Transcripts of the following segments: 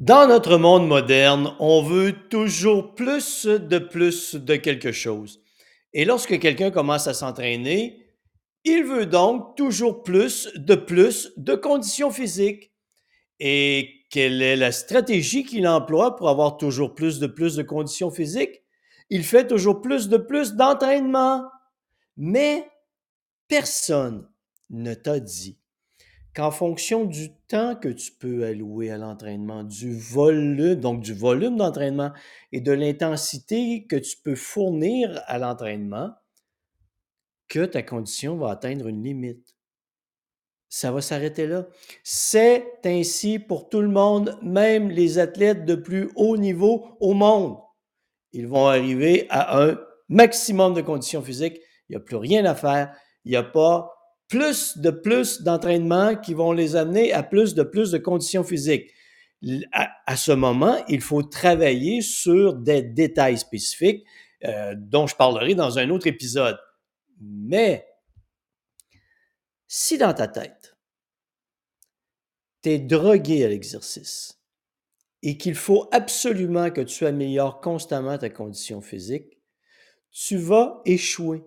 Dans notre monde moderne, on veut toujours plus de plus de quelque chose. Et lorsque quelqu'un commence à s'entraîner, il veut donc toujours plus de plus de conditions physiques. Et quelle est la stratégie qu'il emploie pour avoir toujours plus de plus de conditions physiques? Il fait toujours plus de plus d'entraînement. Mais personne ne t'a dit qu'en fonction du temps que tu peux allouer à l'entraînement, du volume, donc du volume d'entraînement et de l'intensité que tu peux fournir à l'entraînement, que ta condition va atteindre une limite. Ça va s'arrêter là. C'est ainsi pour tout le monde, même les athlètes de plus haut niveau au monde. Ils vont arriver à un maximum de conditions physiques. Il n'y a plus rien à faire. Il n'y a pas plus de plus d'entraînement qui vont les amener à plus de plus de conditions physiques. À, ce moment, il faut travailler sur des détails spécifiques euh, dont je parlerai dans un autre épisode. Mais si dans ta tête, tu es drogué à l'exercice et qu'il faut absolument que tu améliores constamment ta condition physique, tu vas échouer.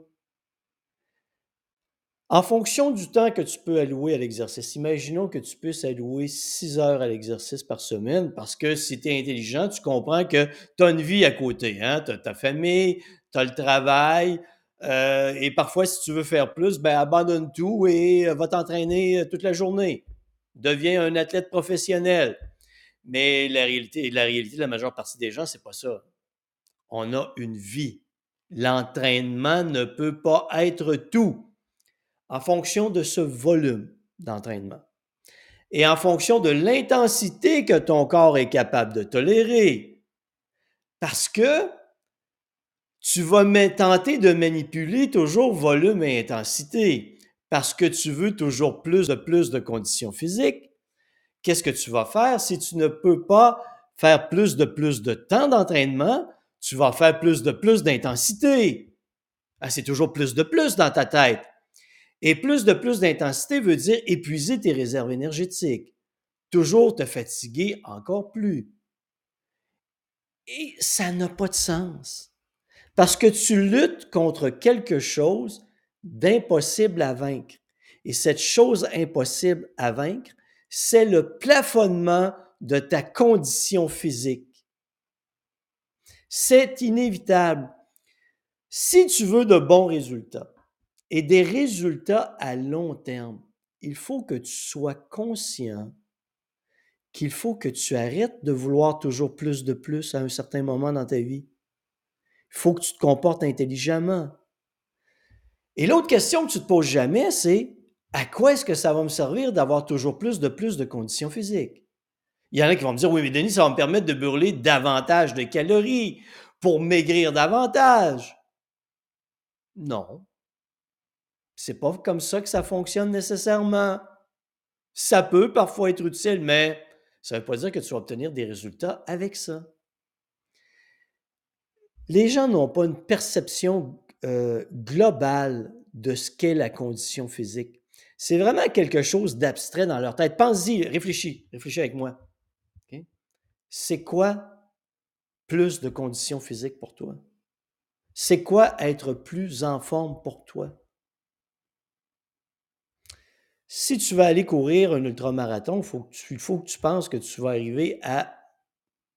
En fonction du temps que tu peux allouer à l'exercice, imaginons que tu puisses allouer 6 heures à l'exercice par semaine parce que si tu es intelligent, tu comprends que tu as une vie à côté. Hein? Tu as ta famille, tu as le travail. Euh, et parfois, si tu veux faire plus, ben, abandonne tout et euh, va t'entraîner euh, toute la journée. Deviens un athlète professionnel. Mais la réalité, la réalité de la majeure partie des gens, c'est pas ça. On a une vie. L'entraînement ne peut pas être tout en fonction de ce volume d'entraînement et en fonction de l'intensité que ton corps est capable de tolérer. Parce que tu vas tenter de manipuler toujours volume et intensité parce que tu veux toujours plus de plus de conditions physiques. Qu'est-ce que tu vas faire? Si tu ne peux pas faire plus de plus de temps d'entraînement? Tu vas faire plus de plus d'intensité. Ah, c'est toujours plus de plus dans ta tête. Et plus de plus d'intensité veut dire épuiser tes réserves énergétiques, toujours te fatiguer encore plus. Et ça n'a pas de sens. Parce que tu luttes contre quelque chose d'impossible à vaincre. Et cette chose impossible à vaincre, c'est le plafonnement de ta condition physique. C'est inévitable. Si tu veux de bons résultats, et des résultats à long terme, il faut que tu sois conscient qu'il faut que tu arrêtes de vouloir toujours plus de plus à un certain moment dans ta vie. Il faut que tu te comportes intelligemment. Et l'autre question que tu te poses jamais, c'est à quoi est-ce que ça va me servir d'avoir toujours plus de plus de conditions physiques? Il y en a qui vont me dire, oui, mais Denis, ça va me permettre de brûler davantage de calories pour maigrir davantage. Non, c'est pas comme ça que ça fonctionne nécessairement. Ça peut parfois être utile, mais ça ne veut pas dire que tu vas obtenir des résultats avec ça. Les gens n'ont pas une perception euh, globale de ce qu'est la condition physique. C'est vraiment quelque chose d'abstrait dans leur tête. Pense-y, réfléchis, réfléchis avec moi. C'est quoi plus de conditions physiques pour toi? C'est quoi être plus en forme pour toi? Si tu vas aller courir un ultramarathon, il faut, que tu penses que tu vas arriver à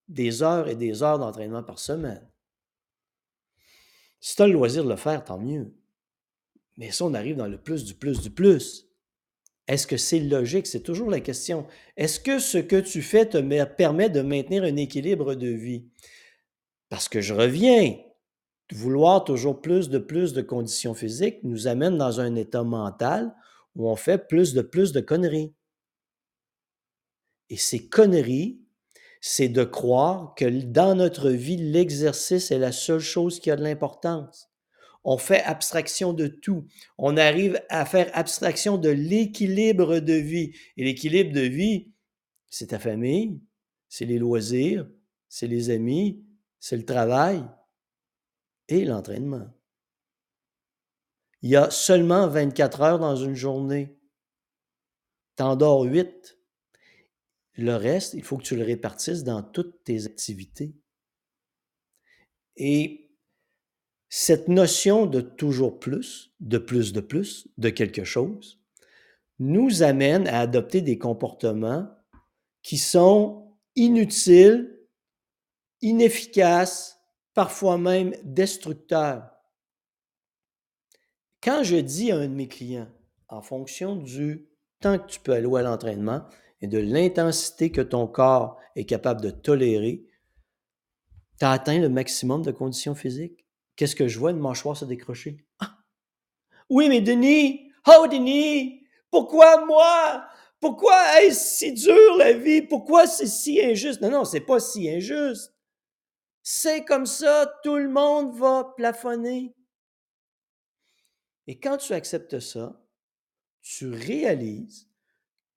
des heures et des heures d'entraînement par semaine. Si tu as le loisir de le faire, tant mieux. Mais ça, on arrive dans le plus du plus du plus. Est-ce que c'est logique? C'est toujours la question. Est-ce que ce que tu fais te permet de maintenir un équilibre de vie? Parce que je reviens, vouloir toujours plus de plus de conditions physiques nous amène dans un état mental où on fait plus de plus de conneries. Et ces conneries, c'est de croire que dans notre vie, l'exercice est la seule chose qui a de l'importance. On fait abstraction de tout. On arrive à faire abstraction de l'équilibre de vie. Et l'équilibre de vie, c'est ta famille, c'est les loisirs, c'est les amis, c'est le travail et l'entraînement. Il y a seulement 24 heures dans une journée. T'en dors 8. Le reste, il faut que tu le répartisses dans toutes tes activités. Et cette notion de toujours plus, de plus de plus, de quelque chose, nous amène à adopter des comportements qui sont inutiles, inefficaces, parfois même destructeurs. Quand je dis à un de mes clients, en fonction du temps que tu peux allouer à l'entraînement et de l'intensité que ton corps est capable de tolérer, tu as atteint le maximum de conditions physiques. Qu'est-ce que je vois? Une mâchoire se décrocher? Ah! Oui, mais Denis! Oh, Denis! Pourquoi moi? Pourquoi est-ce si dur la vie? Pourquoi c'est si injuste? Non, non, c'est pas si injuste. C'est comme ça, tout le monde va plafonner. Et quand tu acceptes ça, tu réalises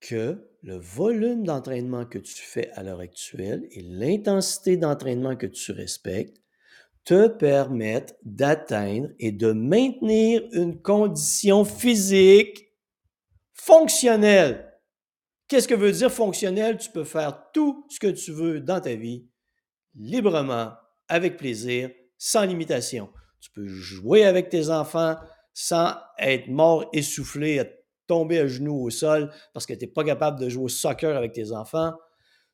que le volume d'entraînement que tu fais à l'heure actuelle et l'intensité d'entraînement que tu respectes te permettent d'atteindre et de maintenir une condition physique fonctionnelle. Qu'est-ce que veut dire fonctionnel? Tu peux faire tout ce que tu veux dans ta vie librement, avec plaisir, sans limitation. Tu peux jouer avec tes enfants sans être mort, essoufflé, tomber à genoux au sol parce que tu n'es pas capable de jouer au soccer avec tes enfants.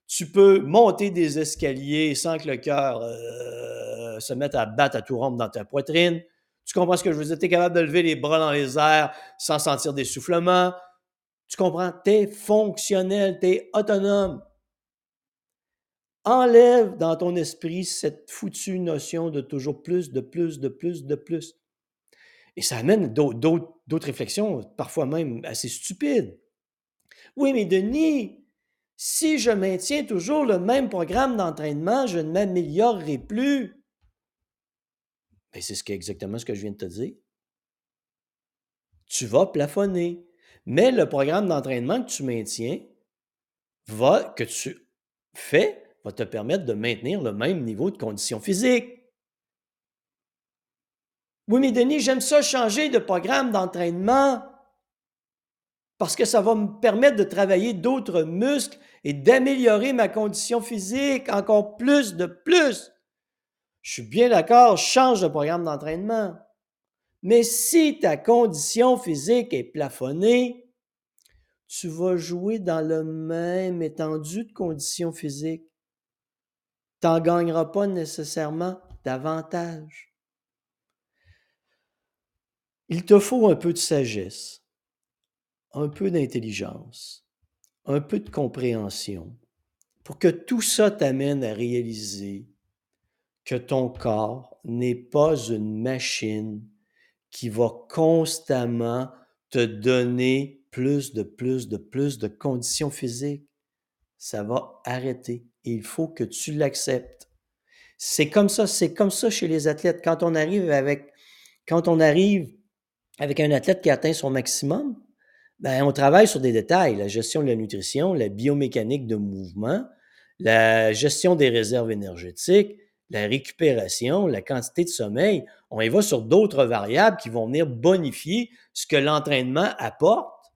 Tu peux monter des escaliers sans que le cœur euh, se mette à battre à tout rompre dans ta poitrine. Tu comprends ce que je veux dire? Tu es capable de lever les bras dans les airs sans sentir d'essoufflement. Tu comprends? Tu es fonctionnel, tu es autonome. Enlève dans ton esprit cette foutue notion de toujours plus, de plus, de plus, de plus. Et ça amène d'autres réflexions, parfois même assez stupides. Oui, mais Denis, si je maintiens toujours le même programme d'entraînement, je ne m'améliorerai plus. Mais c'est ce exactement ce que je viens de te dire. Tu vas plafonner. Mais le programme d'entraînement que tu maintiens, que tu fais, va te permettre de maintenir le même niveau de condition physique. Oui, mais Denis, j'aime ça changer de programme d'entraînement parce que ça va me permettre de travailler d'autres muscles et d'améliorer ma condition physique encore plus de plus. Je suis bien d'accord, change de programme d'entraînement. Mais si ta condition physique est plafonnée, tu vas jouer dans le même étendue de conditions physiques. Tu n'en gagneras pas nécessairement davantage. Il te faut un peu de sagesse, un peu d'intelligence, un peu de compréhension pour que tout ça t'amène à réaliser que ton corps n'est pas une machine qui va constamment te donner plus de plus de plus de conditions physiques. Ça va arrêter. Il faut que tu l'acceptes. C'est comme ça, c'est comme ça chez les athlètes. Quand on arrive avec, quand on arrive avec un athlète qui atteint son maximum, ben, on travaille sur des détails, la gestion de la nutrition, la biomécanique de mouvement, la gestion des réserves énergétiques, la récupération, la quantité de sommeil. On y va sur d'autres variables qui vont venir bonifier ce que l'entraînement apporte.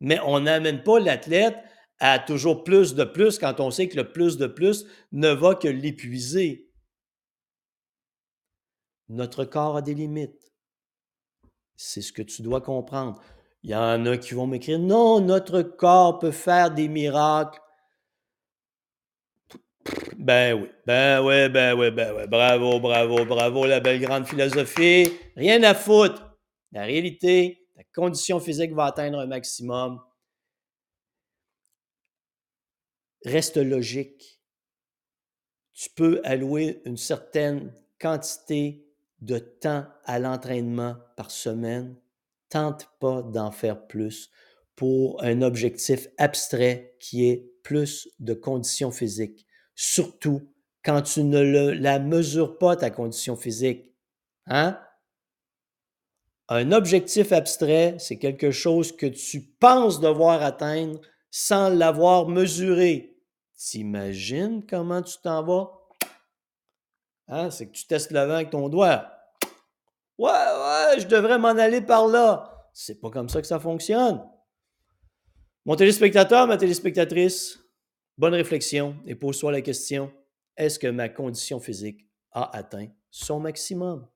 Mais on n'amène pas l'athlète à toujours plus de plus quand on sait que le plus de plus ne va que l'épuiser. Notre corps a des limites. C'est ce que tu dois comprendre. Il y en a qui vont m'écrire Non, notre corps peut faire des miracles. Ben oui, ben oui, ben oui, ben oui. Bravo, bravo, bravo, la belle grande philosophie. Rien à foutre. La réalité, ta condition physique va atteindre un maximum. Reste logique. Tu peux allouer une certaine quantité de temps à l'entraînement par semaine, tente pas d'en faire plus pour un objectif abstrait qui est plus de conditions physiques, surtout quand tu ne la mesures pas, ta condition physique. Hein? Un objectif abstrait, c'est quelque chose que tu penses devoir atteindre sans l'avoir mesuré. T'imagines comment tu t'en vas? Hein, c'est que tu testes le vent avec ton doigt. Ouais, ouais, je devrais m'en aller par là. C'est pas comme ça que ça fonctionne. Mon téléspectateur, ma téléspectatrice, bonne réflexion et pose-toi la question est-ce que ma condition physique a atteint son maximum?